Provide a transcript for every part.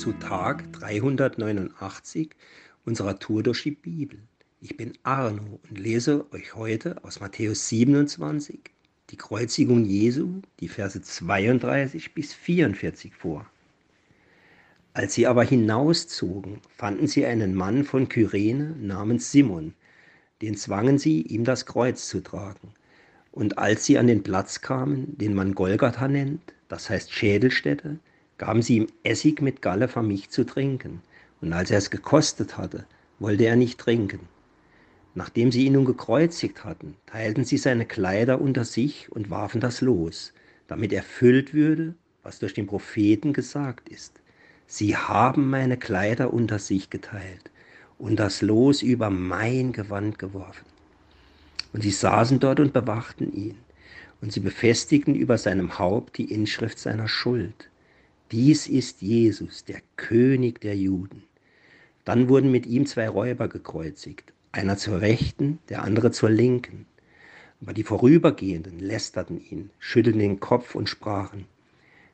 zu Tag 389 unserer Tour durch die Bibel. Ich bin Arno und lese euch heute aus Matthäus 27 die Kreuzigung Jesu, die Verse 32 bis 44 vor. Als sie aber hinauszogen, fanden sie einen Mann von Kyrene namens Simon, den zwangen sie, ihm das Kreuz zu tragen. Und als sie an den Platz kamen, den man Golgatha nennt, das heißt Schädelstätte, gaben sie ihm Essig mit Galle vermischt zu trinken. Und als er es gekostet hatte, wollte er nicht trinken. Nachdem sie ihn nun gekreuzigt hatten, teilten sie seine Kleider unter sich und warfen das los, damit erfüllt würde, was durch den Propheten gesagt ist. Sie haben meine Kleider unter sich geteilt und das Los über mein Gewand geworfen. Und sie saßen dort und bewachten ihn. Und sie befestigten über seinem Haupt die Inschrift seiner Schuld. Dies ist Jesus, der König der Juden. Dann wurden mit ihm zwei Räuber gekreuzigt, einer zur Rechten, der andere zur Linken. Aber die Vorübergehenden lästerten ihn, schüttelten den Kopf und sprachen,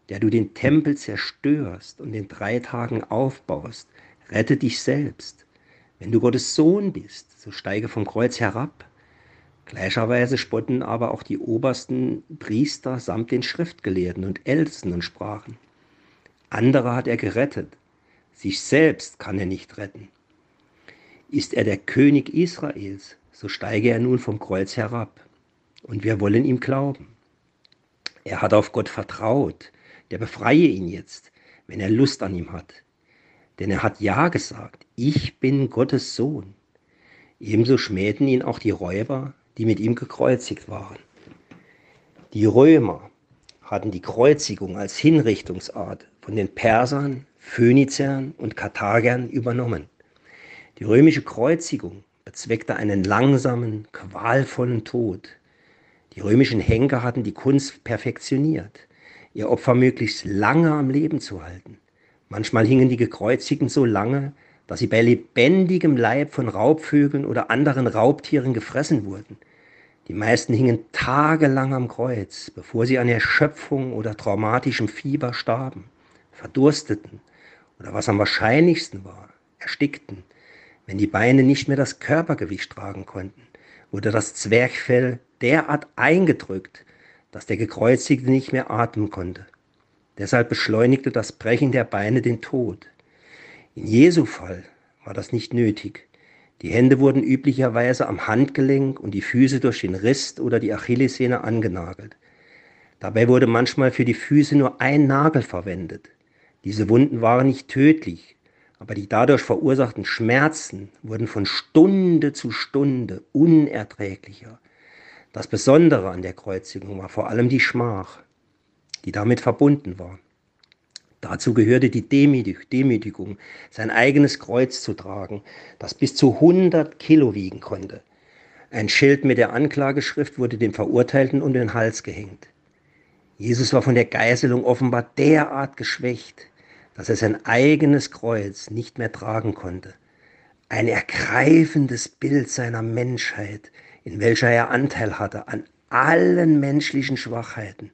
der du den Tempel zerstörst und in drei Tagen aufbaust, rette dich selbst. Wenn du Gottes Sohn bist, so steige vom Kreuz herab. Gleicherweise spotten aber auch die obersten Priester samt den Schriftgelehrten und Ältesten und sprachen, andere hat er gerettet, sich selbst kann er nicht retten. Ist er der König Israels, so steige er nun vom Kreuz herab, und wir wollen ihm glauben. Er hat auf Gott vertraut, der befreie ihn jetzt, wenn er Lust an ihm hat. Denn er hat ja gesagt, ich bin Gottes Sohn. Ebenso schmähten ihn auch die Räuber, die mit ihm gekreuzigt waren. Die Römer hatten die Kreuzigung als Hinrichtungsart von den Persern, Phöniziern und Karthagern übernommen. Die römische Kreuzigung bezweckte einen langsamen, qualvollen Tod. Die römischen Henker hatten die Kunst perfektioniert, ihr Opfer möglichst lange am Leben zu halten. Manchmal hingen die Gekreuzigten so lange, dass sie bei lebendigem Leib von Raubvögeln oder anderen Raubtieren gefressen wurden. Die meisten hingen tagelang am Kreuz, bevor sie an Erschöpfung oder traumatischem Fieber starben, verdursteten oder was am wahrscheinlichsten war, erstickten, wenn die Beine nicht mehr das Körpergewicht tragen konnten, wurde das Zwerchfell derart eingedrückt, dass der Gekreuzigte nicht mehr atmen konnte. Deshalb beschleunigte das Brechen der Beine den Tod. In Jesu Fall war das nicht nötig. Die Hände wurden üblicherweise am Handgelenk und die Füße durch den Rist oder die Achillessehne angenagelt. Dabei wurde manchmal für die Füße nur ein Nagel verwendet. Diese Wunden waren nicht tödlich, aber die dadurch verursachten Schmerzen wurden von Stunde zu Stunde unerträglicher. Das Besondere an der Kreuzigung war vor allem die Schmach, die damit verbunden war. Dazu gehörte die Demütigung, sein eigenes Kreuz zu tragen, das bis zu 100 Kilo wiegen konnte. Ein Schild mit der Anklageschrift wurde dem Verurteilten um den Hals gehängt. Jesus war von der Geißelung offenbar derart geschwächt, dass er sein eigenes Kreuz nicht mehr tragen konnte. Ein ergreifendes Bild seiner Menschheit, in welcher er Anteil hatte an allen menschlichen Schwachheiten,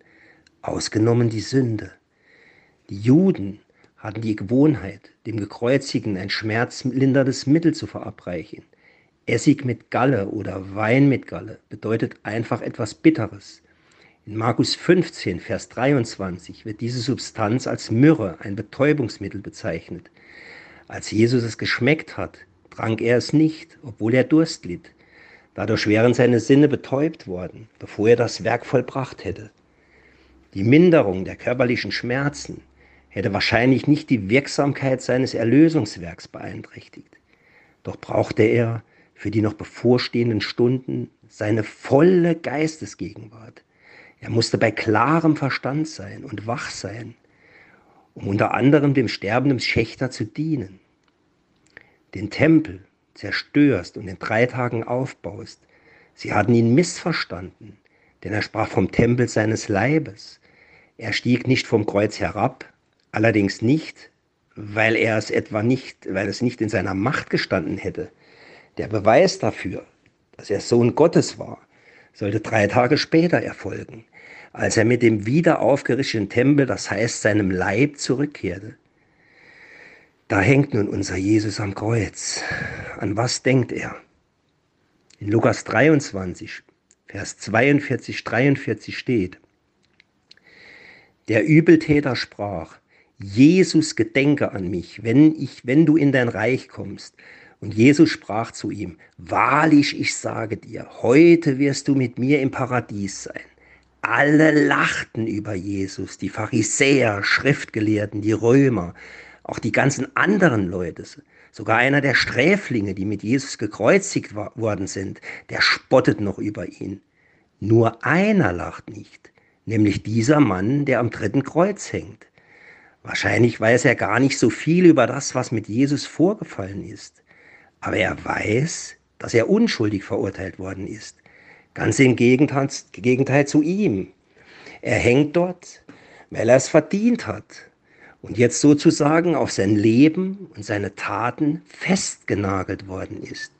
ausgenommen die Sünde. Die Juden hatten die Gewohnheit, dem Gekreuzigten ein schmerzlinderndes Mittel zu verabreichen. Essig mit Galle oder Wein mit Galle bedeutet einfach etwas Bitteres. In Markus 15, Vers 23 wird diese Substanz als Myrrhe, ein Betäubungsmittel, bezeichnet. Als Jesus es geschmeckt hat, trank er es nicht, obwohl er Durst litt. Dadurch wären seine Sinne betäubt worden, bevor er das Werk vollbracht hätte. Die Minderung der körperlichen Schmerzen hätte wahrscheinlich nicht die Wirksamkeit seines Erlösungswerks beeinträchtigt. Doch brauchte er für die noch bevorstehenden Stunden seine volle Geistesgegenwart. Er musste bei klarem Verstand sein und wach sein, um unter anderem dem sterbenden Schächter zu dienen. Den Tempel zerstörst und in drei Tagen aufbaust. Sie hatten ihn missverstanden, denn er sprach vom Tempel seines Leibes. Er stieg nicht vom Kreuz herab, Allerdings nicht, weil er es etwa nicht, weil es nicht in seiner Macht gestanden hätte. Der Beweis dafür, dass er Sohn Gottes war, sollte drei Tage später erfolgen, als er mit dem wieder aufgerichteten Tempel, das heißt seinem Leib, zurückkehrte. Da hängt nun unser Jesus am Kreuz. An was denkt er? In Lukas 23, Vers 42, 43 steht, der Übeltäter sprach, Jesus gedenke an mich, wenn, ich, wenn du in dein Reich kommst. Und Jesus sprach zu ihm, wahrlich, ich sage dir, heute wirst du mit mir im Paradies sein. Alle lachten über Jesus, die Pharisäer, Schriftgelehrten, die Römer, auch die ganzen anderen Leute. Sogar einer der Sträflinge, die mit Jesus gekreuzigt worden sind, der spottet noch über ihn. Nur einer lacht nicht, nämlich dieser Mann, der am dritten Kreuz hängt. Wahrscheinlich weiß er gar nicht so viel über das, was mit Jesus vorgefallen ist. Aber er weiß, dass er unschuldig verurteilt worden ist. Ganz im Gegenteil, Gegenteil zu ihm. Er hängt dort, weil er es verdient hat und jetzt sozusagen auf sein Leben und seine Taten festgenagelt worden ist.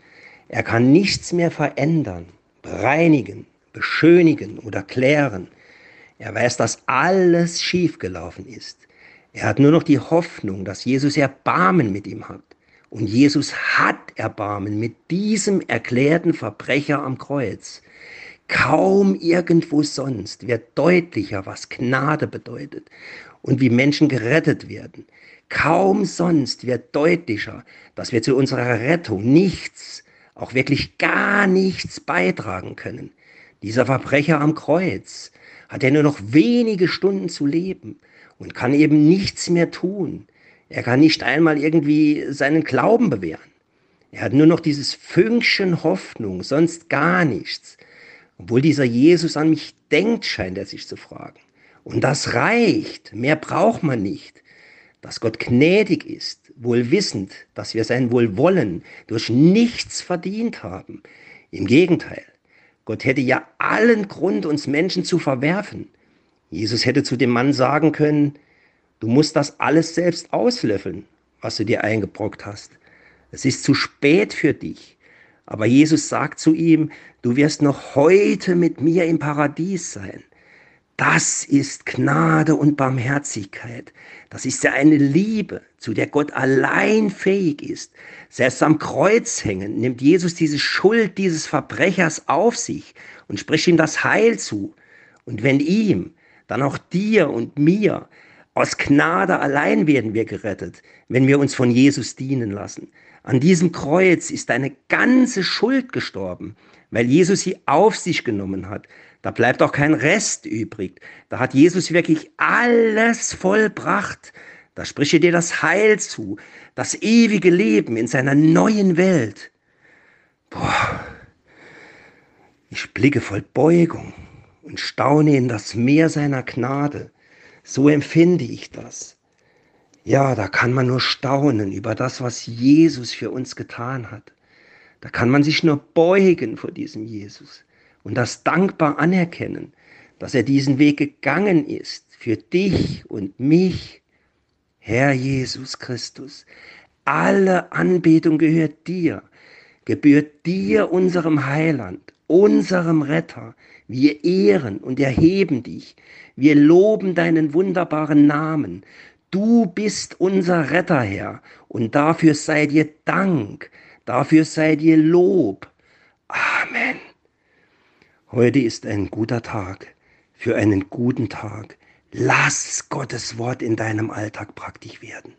Er kann nichts mehr verändern, bereinigen, beschönigen oder klären. Er weiß, dass alles schiefgelaufen ist. Er hat nur noch die Hoffnung, dass Jesus Erbarmen mit ihm hat. Und Jesus hat Erbarmen mit diesem erklärten Verbrecher am Kreuz. Kaum irgendwo sonst wird deutlicher, was Gnade bedeutet und wie Menschen gerettet werden. Kaum sonst wird deutlicher, dass wir zu unserer Rettung nichts, auch wirklich gar nichts beitragen können. Dieser Verbrecher am Kreuz hat ja nur noch wenige Stunden zu leben und kann eben nichts mehr tun. Er kann nicht einmal irgendwie seinen Glauben bewähren. Er hat nur noch dieses Fünkchen Hoffnung, sonst gar nichts. Obwohl dieser Jesus an mich denkt, scheint er sich zu fragen. Und das reicht, mehr braucht man nicht. Dass Gott gnädig ist, wohl wissend, dass wir sein Wohlwollen durch nichts verdient haben. Im Gegenteil, Gott hätte ja allen Grund, uns Menschen zu verwerfen. Jesus hätte zu dem Mann sagen können, du musst das alles selbst auslöffeln, was du dir eingebrockt hast. Es ist zu spät für dich. Aber Jesus sagt zu ihm, du wirst noch heute mit mir im Paradies sein. Das ist Gnade und Barmherzigkeit. Das ist ja eine Liebe, zu der Gott allein fähig ist. Selbst am Kreuz hängen nimmt Jesus diese Schuld dieses Verbrechers auf sich und spricht ihm das Heil zu. Und wenn ihm, dann auch dir und mir, aus Gnade allein werden wir gerettet, wenn wir uns von Jesus dienen lassen. An diesem Kreuz ist deine ganze Schuld gestorben, weil Jesus sie auf sich genommen hat. Da bleibt auch kein Rest übrig. Da hat Jesus wirklich alles vollbracht. Da spreche dir das Heil zu, das ewige Leben in seiner neuen Welt. Boah, ich blicke voll Beugung und staune in das Meer seiner Gnade. So empfinde ich das. Ja, da kann man nur staunen über das, was Jesus für uns getan hat. Da kann man sich nur beugen vor diesem Jesus und das dankbar anerkennen, dass er diesen Weg gegangen ist für dich und mich. Herr Jesus Christus, alle Anbetung gehört dir, gebührt dir, unserem Heiland, unserem Retter. Wir ehren und erheben dich. Wir loben deinen wunderbaren Namen. Du bist unser Retter, Herr, und dafür sei dir Dank, dafür sei dir Lob. Amen. Heute ist ein guter Tag für einen guten Tag. Lass Gottes Wort in deinem Alltag praktisch werden.